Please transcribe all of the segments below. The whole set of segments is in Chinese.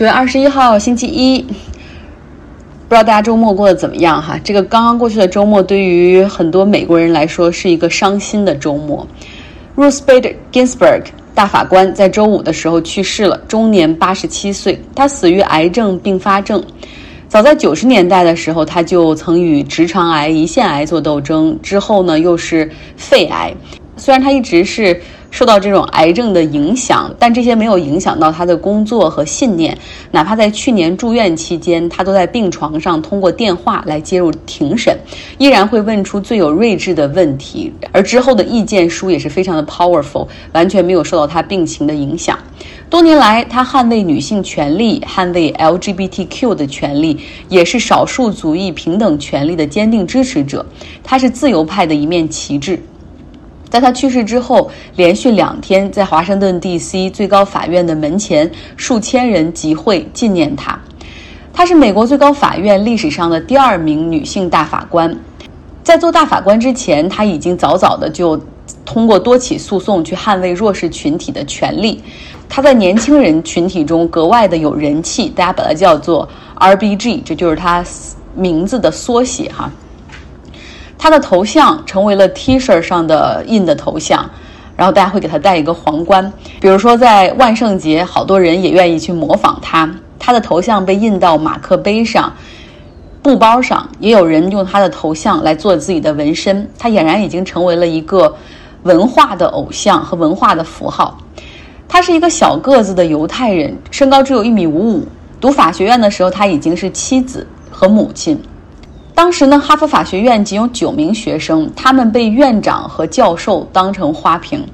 九月二十一号，星期一，不知道大家周末过得怎么样哈？这个刚刚过去的周末，对于很多美国人来说是一个伤心的周末。Ruth Bader Ginsburg 大法官在周五的时候去世了，终年八十七岁。他死于癌症并发症。早在九十年代的时候，他就曾与直肠癌、胰腺癌做斗争，之后呢又是肺癌。虽然他一直是。受到这种癌症的影响，但这些没有影响到他的工作和信念。哪怕在去年住院期间，他都在病床上通过电话来接入庭审，依然会问出最有睿智的问题。而之后的意见书也是非常的 powerful，完全没有受到他病情的影响。多年来，他捍卫女性权利、捍卫 LGBTQ 的权利，也是少数族裔平等权利的坚定支持者。他是自由派的一面旗帜。在他去世之后，连续两天在华盛顿 D.C. 最高法院的门前，数千人集会纪念他。她是美国最高法院历史上的第二名女性大法官。在做大法官之前，她已经早早的就通过多起诉讼去捍卫弱势群体的权利。她在年轻人群体中格外的有人气，大家把她叫做 R.B.G.，这就是她名字的缩写哈。他的头像成为了 T 恤上的印的头像，然后大家会给他戴一个皇冠。比如说在万圣节，好多人也愿意去模仿他。他的头像被印到马克杯上、布包上，也有人用他的头像来做自己的纹身。他俨然已经成为了一个文化的偶像和文化的符号。他是一个小个子的犹太人，身高只有一米五五。读法学院的时候，他已经是妻子和母亲。当时呢，哈佛法学院仅有九名学生，他们被院长和教授当成花瓶。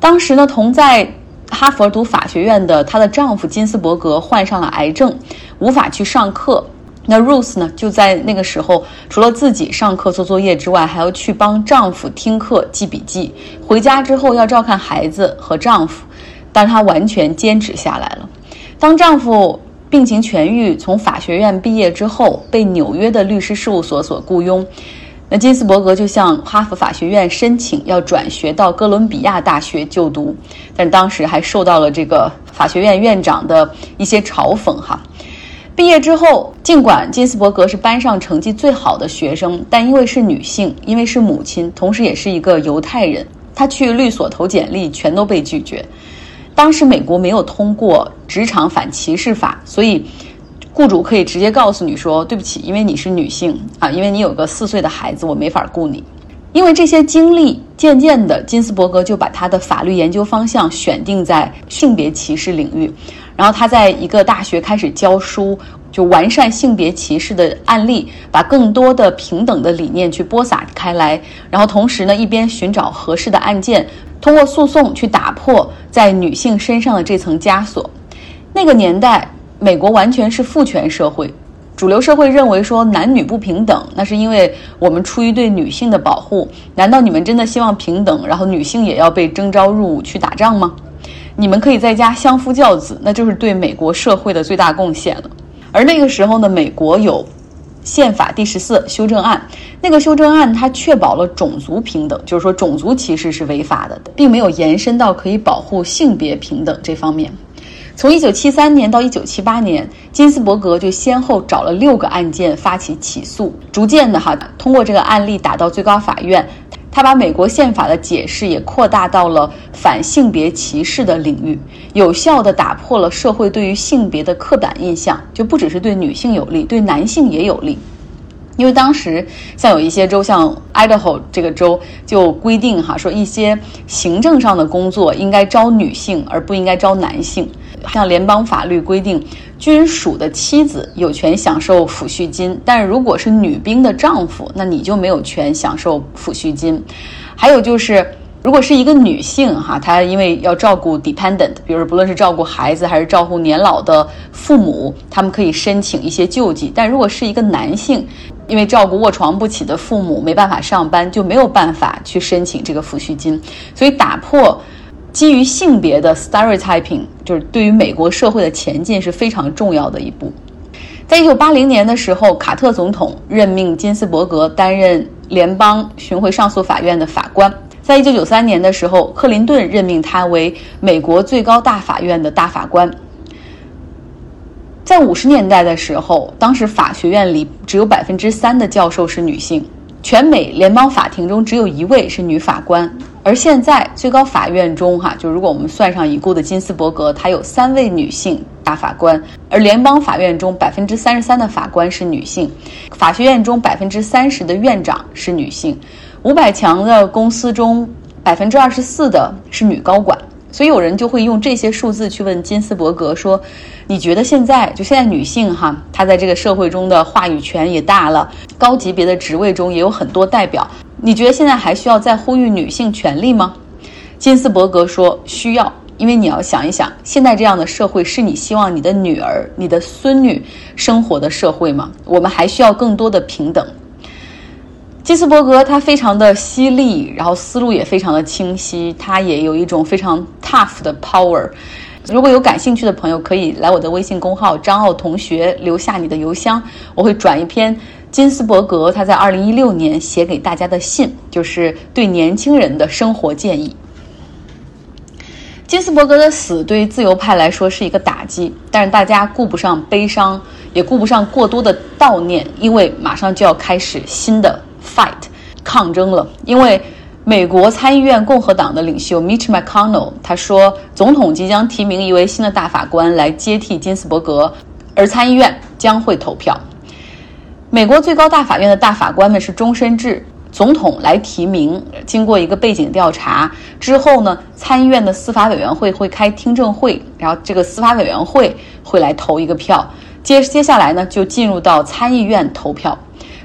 当时呢，同在哈佛读法学院的她的丈夫金斯伯格患上了癌症，无法去上课。那 Ruth 呢，就在那个时候，除了自己上课做作业之外，还要去帮丈夫听课记笔记。回家之后要照看孩子和丈夫，但她完全坚持下来了。当丈夫。病情痊愈，从法学院毕业之后，被纽约的律师事务所所雇佣。那金斯伯格就向哈佛法学院申请要转学到哥伦比亚大学就读，但当时还受到了这个法学院院长的一些嘲讽哈。毕业之后，尽管金斯伯格是班上成绩最好的学生，但因为是女性，因为是母亲，同时也是一个犹太人，她去律所投简历全都被拒绝。当时美国没有通过职场反歧视法，所以雇主可以直接告诉你说：“对不起，因为你是女性啊，因为你有个四岁的孩子，我没法雇你。”因为这些经历，渐渐的，金斯伯格就把他的法律研究方向选定在性别歧视领域。然后他在一个大学开始教书，就完善性别歧视的案例，把更多的平等的理念去播撒开来。然后同时呢，一边寻找合适的案件。通过诉讼去打破在女性身上的这层枷锁。那个年代，美国完全是父权社会，主流社会认为说男女不平等，那是因为我们出于对女性的保护。难道你们真的希望平等，然后女性也要被征召入伍去打仗吗？你们可以在家相夫教子，那就是对美国社会的最大贡献了。而那个时候呢，美国有。宪法第十四修正案，那个修正案它确保了种族平等，就是说种族歧视是违法的，并没有延伸到可以保护性别平等这方面。从一九七三年到一九七八年，金斯伯格就先后找了六个案件发起起诉，逐渐的哈通过这个案例打到最高法院。他把美国宪法的解释也扩大到了反性别歧视的领域，有效地打破了社会对于性别的刻板印象，就不只是对女性有利，对男性也有利。因为当时像有一些州，像 Idaho 这个州就规定哈，说一些行政上的工作应该招女性，而不应该招男性。像联邦法律规定，军属的妻子有权享受抚恤金，但是如果是女兵的丈夫，那你就没有权享受抚恤金。还有就是。如果是一个女性哈，她因为要照顾 dependent，比如说不论是照顾孩子还是照顾年老的父母，他们可以申请一些救济。但如果是一个男性，因为照顾卧床不起的父母没办法上班，就没有办法去申请这个抚恤金。所以打破基于性别的 stereotyping，就是对于美国社会的前进是非常重要的一步。在一九八零年的时候，卡特总统任命金斯伯格担任联邦巡回上诉法院的法官。在一九九三年的时候，克林顿任命他为美国最高大法院的大法官。在五十年代的时候，当时法学院里只有百分之三的教授是女性，全美联邦法庭中只有一位是女法官。而现在最高法院中，哈，就如果我们算上已故的金斯伯格，她有三位女性大法官。而联邦法院中百分之三十三的法官是女性，法学院中百分之三十的院长是女性，五百强的公司中百分之二十四的是女高管。所以有人就会用这些数字去问金斯伯格说：“你觉得现在就现在女性哈，她在这个社会中的话语权也大了，高级别的职位中也有很多代表。你觉得现在还需要再呼吁女性权利吗？”金斯伯格说：“需要，因为你要想一想，现在这样的社会是你希望你的女儿、你的孙女生活的社会吗？我们还需要更多的平等。”基斯伯格他非常的犀利，然后思路也非常的清晰，他也有一种非常 tough 的 power。如果有感兴趣的朋友，可以来我的微信公号张奥同学留下你的邮箱，我会转一篇金斯伯格他在二零一六年写给大家的信，就是对年轻人的生活建议。金斯伯格的死对于自由派来说是一个打击，但是大家顾不上悲伤，也顾不上过多的悼念，因为马上就要开始新的。Fight 抗争了，因为美国参议院共和党的领袖 Mitch McConnell 他说，总统即将提名一位新的大法官来接替金斯伯格，而参议院将会投票。美国最高大法院的大法官们是终身制，总统来提名，经过一个背景调查之后呢，参议院的司法委员会会开听证会，然后这个司法委员会会来投一个票，接接下来呢就进入到参议院投票。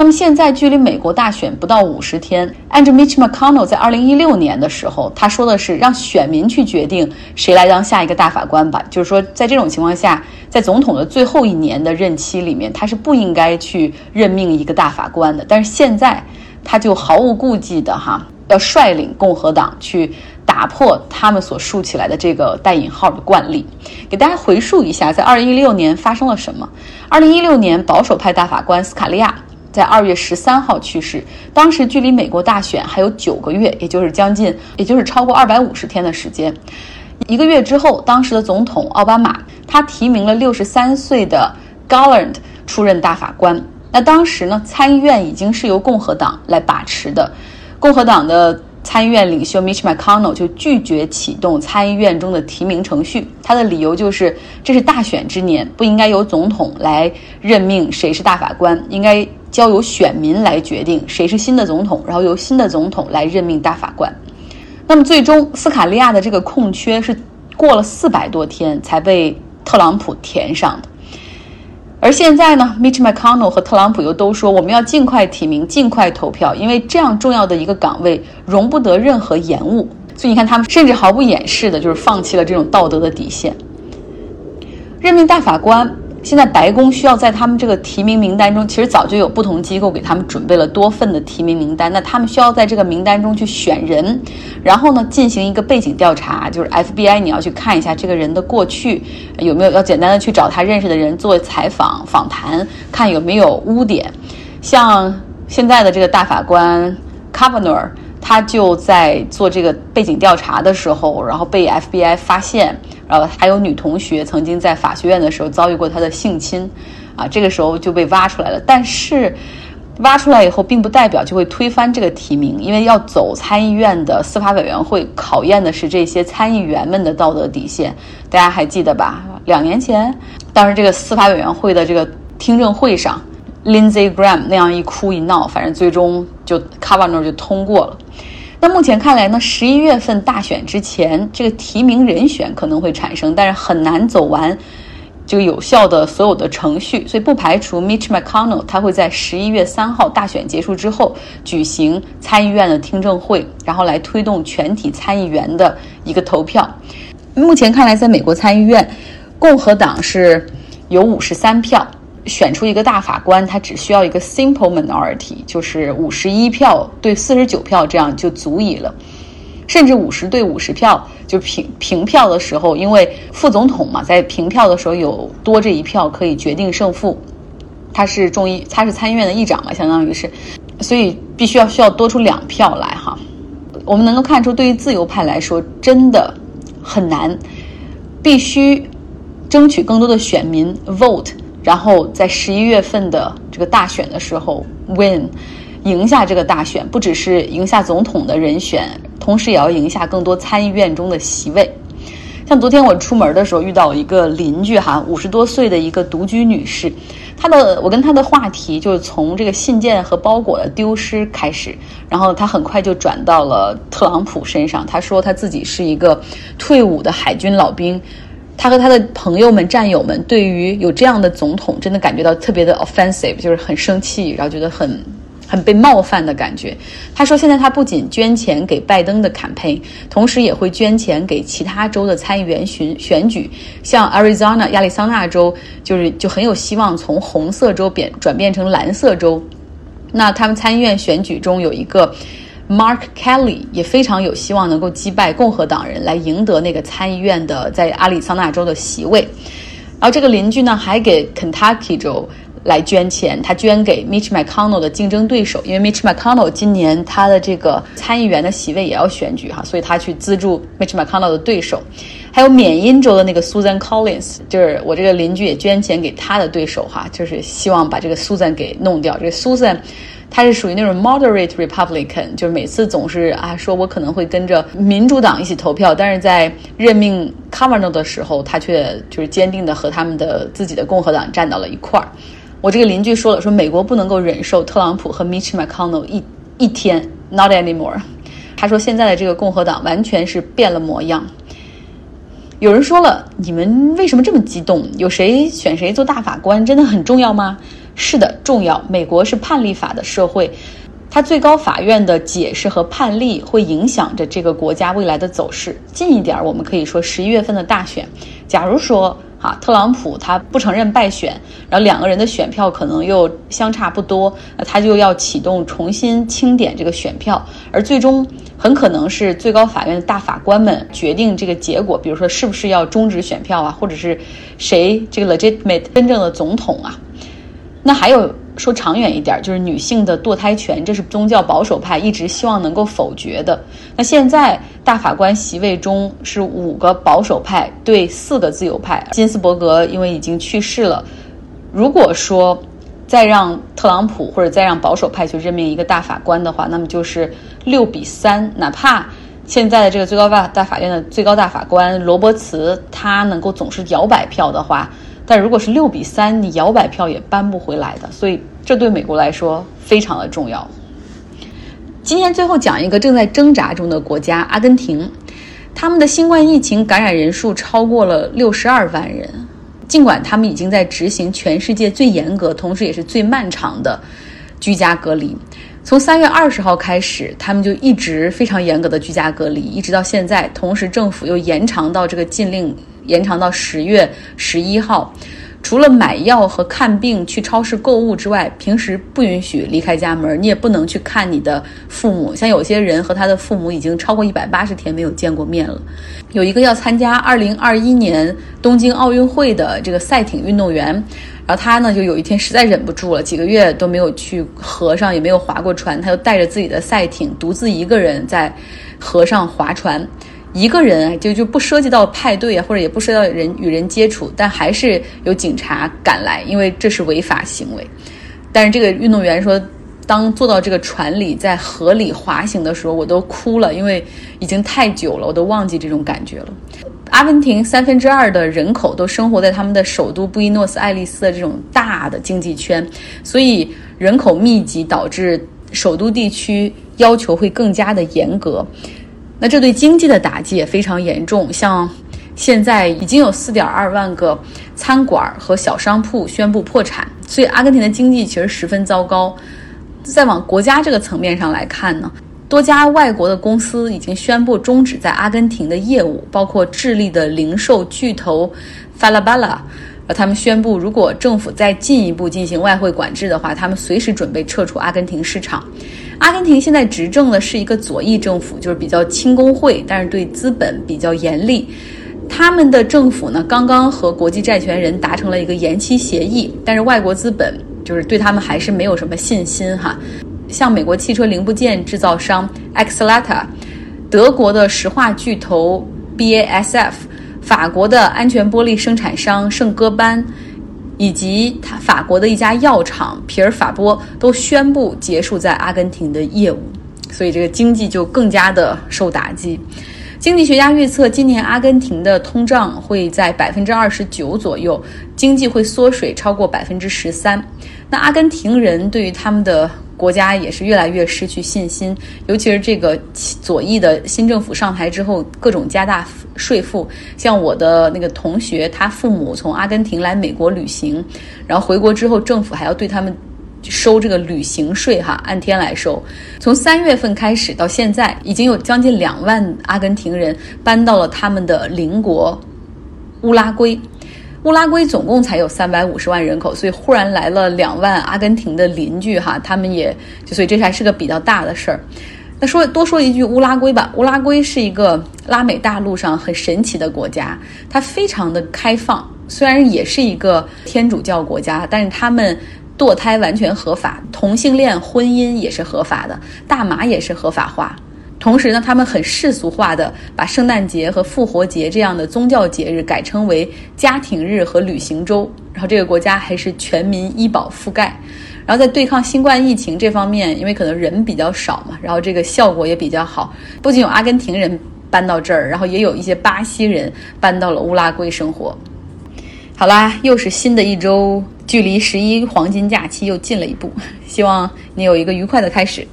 那么现在距离美国大选不到五十天，按照 Mitch McConnell 在二零一六年的时候，他说的是让选民去决定谁来当下一个大法官吧。就是说，在这种情况下，在总统的最后一年的任期里面，他是不应该去任命一个大法官的。但是现在，他就毫无顾忌的哈，要率领共和党去打破他们所竖起来的这个带引号的惯例。给大家回述一下，在二零一六年发生了什么？二零一六年，保守派大法官斯卡利亚。在二月十三号去世，当时距离美国大选还有九个月，也就是将近，也就是超过二百五十天的时间。一个月之后，当时的总统奥巴马他提名了六十三岁的 Garland 出任大法官。那当时呢，参议院已经是由共和党来把持的，共和党的。参议院领袖 Mitch McConnell 就拒绝启动参议院中的提名程序，他的理由就是这是大选之年，不应该由总统来任命谁是大法官，应该交由选民来决定谁是新的总统，然后由新的总统来任命大法官。那么最终斯卡利亚的这个空缺是过了四百多天才被特朗普填上的。而现在呢，Mitch McConnell 和特朗普又都说，我们要尽快提名，尽快投票，因为这样重要的一个岗位容不得任何延误。所以你看，他们甚至毫不掩饰的，就是放弃了这种道德的底线，任命大法官。现在白宫需要在他们这个提名名单中，其实早就有不同机构给他们准备了多份的提名名单。那他们需要在这个名单中去选人，然后呢进行一个背景调查，就是 FBI 你要去看一下这个人的过去有没有，要简单的去找他认识的人做采访访谈，看有没有污点。像现在的这个大法官 Kavanaugh。他就在做这个背景调查的时候，然后被 FBI 发现，然后还有女同学曾经在法学院的时候遭遇过他的性侵，啊，这个时候就被挖出来了。但是，挖出来以后，并不代表就会推翻这个提名，因为要走参议院的司法委员会，考验的是这些参议员们的道德底线。大家还记得吧？两年前，当时这个司法委员会的这个听证会上。Lindsey Graham 那样一哭一闹，反正最终就 Kavanaugh 就通过了。那目前看来呢，十一月份大选之前，这个提名人选可能会产生，但是很难走完这个有效的所有的程序，所以不排除 Mitch McConnell 他会在十一月三号大选结束之后举行参议院的听证会，然后来推动全体参议员的一个投票。目前看来，在美国参议院，共和党是有五十三票。选出一个大法官，他只需要一个 simple minority，就是五十一票对四十九票，这样就足以了。甚至五十对五十票，就平平票的时候，因为副总统嘛，在平票的时候有多这一票可以决定胜负。他是众议，他是参议院的议长嘛，相当于是，所以必须要需要多出两票来哈。我们能够看出，对于自由派来说，真的很难，必须。争取更多的选民 vote，然后在十一月份的这个大选的时候 win，赢下这个大选，不只是赢下总统的人选，同时也要赢下更多参议院中的席位。像昨天我出门的时候遇到一个邻居哈，五十多岁的一个独居女士，她的我跟她的话题就是从这个信件和包裹的丢失开始，然后她很快就转到了特朗普身上。她说她自己是一个退伍的海军老兵，他和他的朋友们、战友们对于有这样的总统真的感觉到特别的 offensive，就是很生气，然后觉得很。很被冒犯的感觉。他说，现在他不仅捐钱给拜登的 campaign，同时也会捐钱给其他州的参议员选选举。像 Arizona 亚利桑那州，就是就很有希望从红色州变转变成蓝色州。那他们参议院选举中有一个 Mark Kelly，也非常有希望能够击败共和党人，来赢得那个参议院的在亚利桑那州的席位。然后这个邻居呢，还给 Kentucky 州。来捐钱，他捐给 Mitch McConnell 的竞争对手，因为 Mitch McConnell 今年他的这个参议员的席位也要选举哈，所以他去资助 Mitch McConnell 的对手。还有缅因州的那个 Susan Collins，就是我这个邻居也捐钱给他的对手哈，就是希望把这个 Susan 给弄掉。这个 Susan，他是属于那种 moderate Republican，就是每次总是啊说我可能会跟着民主党一起投票，但是在任命 Kavanaugh 的时候，他却就是坚定的和他们的自己的共和党站到了一块儿。我这个邻居说了，说美国不能够忍受特朗普和 Mitch McConnell 一一天，not anymore。他说现在的这个共和党完全是变了模样。有人说了，你们为什么这么激动？有谁选谁做大法官真的很重要吗？是的，重要。美国是判例法的社会，它最高法院的解释和判例会影响着这个国家未来的走势。近一点，我们可以说十一月份的大选，假如说。哈，特朗普他不承认败选，然后两个人的选票可能又相差不多，他就要启动重新清点这个选票，而最终很可能是最高法院的大法官们决定这个结果，比如说是不是要终止选票啊，或者是谁这个 legitimate 真正的总统啊，那还有。说长远一点，就是女性的堕胎权，这是宗教保守派一直希望能够否决的。那现在大法官席位中是五个保守派对四个自由派。金斯伯格因为已经去世了，如果说再让特朗普或者再让保守派去任命一个大法官的话，那么就是六比三。哪怕现在的这个最高大大法院的最高大法官罗伯茨他能够总是摇摆票的话。但如果是六比三，你摇摆票也搬不回来的，所以这对美国来说非常的重要。今天最后讲一个正在挣扎中的国家——阿根廷，他们的新冠疫情感染人数超过了六十二万人，尽管他们已经在执行全世界最严格，同时也是最漫长的居家隔离。从三月二十号开始，他们就一直非常严格的居家隔离，一直到现在。同时，政府又延长到这个禁令。延长到十月十一号，除了买药和看病、去超市购物之外，平时不允许离开家门。你也不能去看你的父母。像有些人和他的父母已经超过一百八十天没有见过面了。有一个要参加二零二一年东京奥运会的这个赛艇运动员，然后他呢就有一天实在忍不住了，几个月都没有去河上，也没有划过船，他就带着自己的赛艇，独自一个人在河上划船。一个人就就不涉及到派对啊，或者也不涉及到人与人接触，但还是有警察赶来，因为这是违法行为。但是这个运动员说，当坐到这个船里，在河里滑行的时候，我都哭了，因为已经太久了，我都忘记这种感觉了。阿根廷三分之二的人口都生活在他们的首都布宜诺斯艾利斯的这种大的经济圈，所以人口密集导致首都地区要求会更加的严格。那这对经济的打击也非常严重，像现在已经有四点二万个餐馆和小商铺宣布破产，所以阿根廷的经济其实十分糟糕。再往国家这个层面上来看呢，多家外国的公司已经宣布终止在阿根廷的业务，包括智利的零售巨头 Falabella。呃，他们宣布，如果政府再进一步进行外汇管制的话，他们随时准备撤出阿根廷市场。阿根廷现在执政的是一个左翼政府，就是比较亲工会，但是对资本比较严厉。他们的政府呢，刚刚和国际债权人达成了一个延期协议，但是外国资本就是对他们还是没有什么信心哈。像美国汽车零部件制造商 Axalta，德国的石化巨头 BASF。法国的安全玻璃生产商圣戈班，以及他法国的一家药厂皮尔法波都宣布结束在阿根廷的业务，所以这个经济就更加的受打击。经济学家预测，今年阿根廷的通胀会在百分之二十九左右，经济会缩水超过百分之十三。那阿根廷人对于他们的国家也是越来越失去信心，尤其是这个左翼的新政府上台之后，各种加大税负。像我的那个同学，他父母从阿根廷来美国旅行，然后回国之后，政府还要对他们。收这个旅行税哈，按天来收。从三月份开始到现在，已经有将近两万阿根廷人搬到了他们的邻国乌拉圭。乌拉圭总共才有三百五十万人口，所以忽然来了两万阿根廷的邻居哈，他们也就所以这还是个比较大的事儿。那说多说一句乌拉圭吧，乌拉圭是一个拉美大陆上很神奇的国家，它非常的开放，虽然也是一个天主教国家，但是他们。堕胎完全合法，同性恋婚姻也是合法的，大麻也是合法化。同时呢，他们很世俗化的把圣诞节和复活节这样的宗教节日改称为家庭日和旅行周。然后这个国家还是全民医保覆盖。然后在对抗新冠疫情这方面，因为可能人比较少嘛，然后这个效果也比较好。不仅有阿根廷人搬到这儿，然后也有一些巴西人搬到了乌拉圭生活。好啦，又是新的一周。距离十一黄金假期又近了一步，希望你有一个愉快的开始。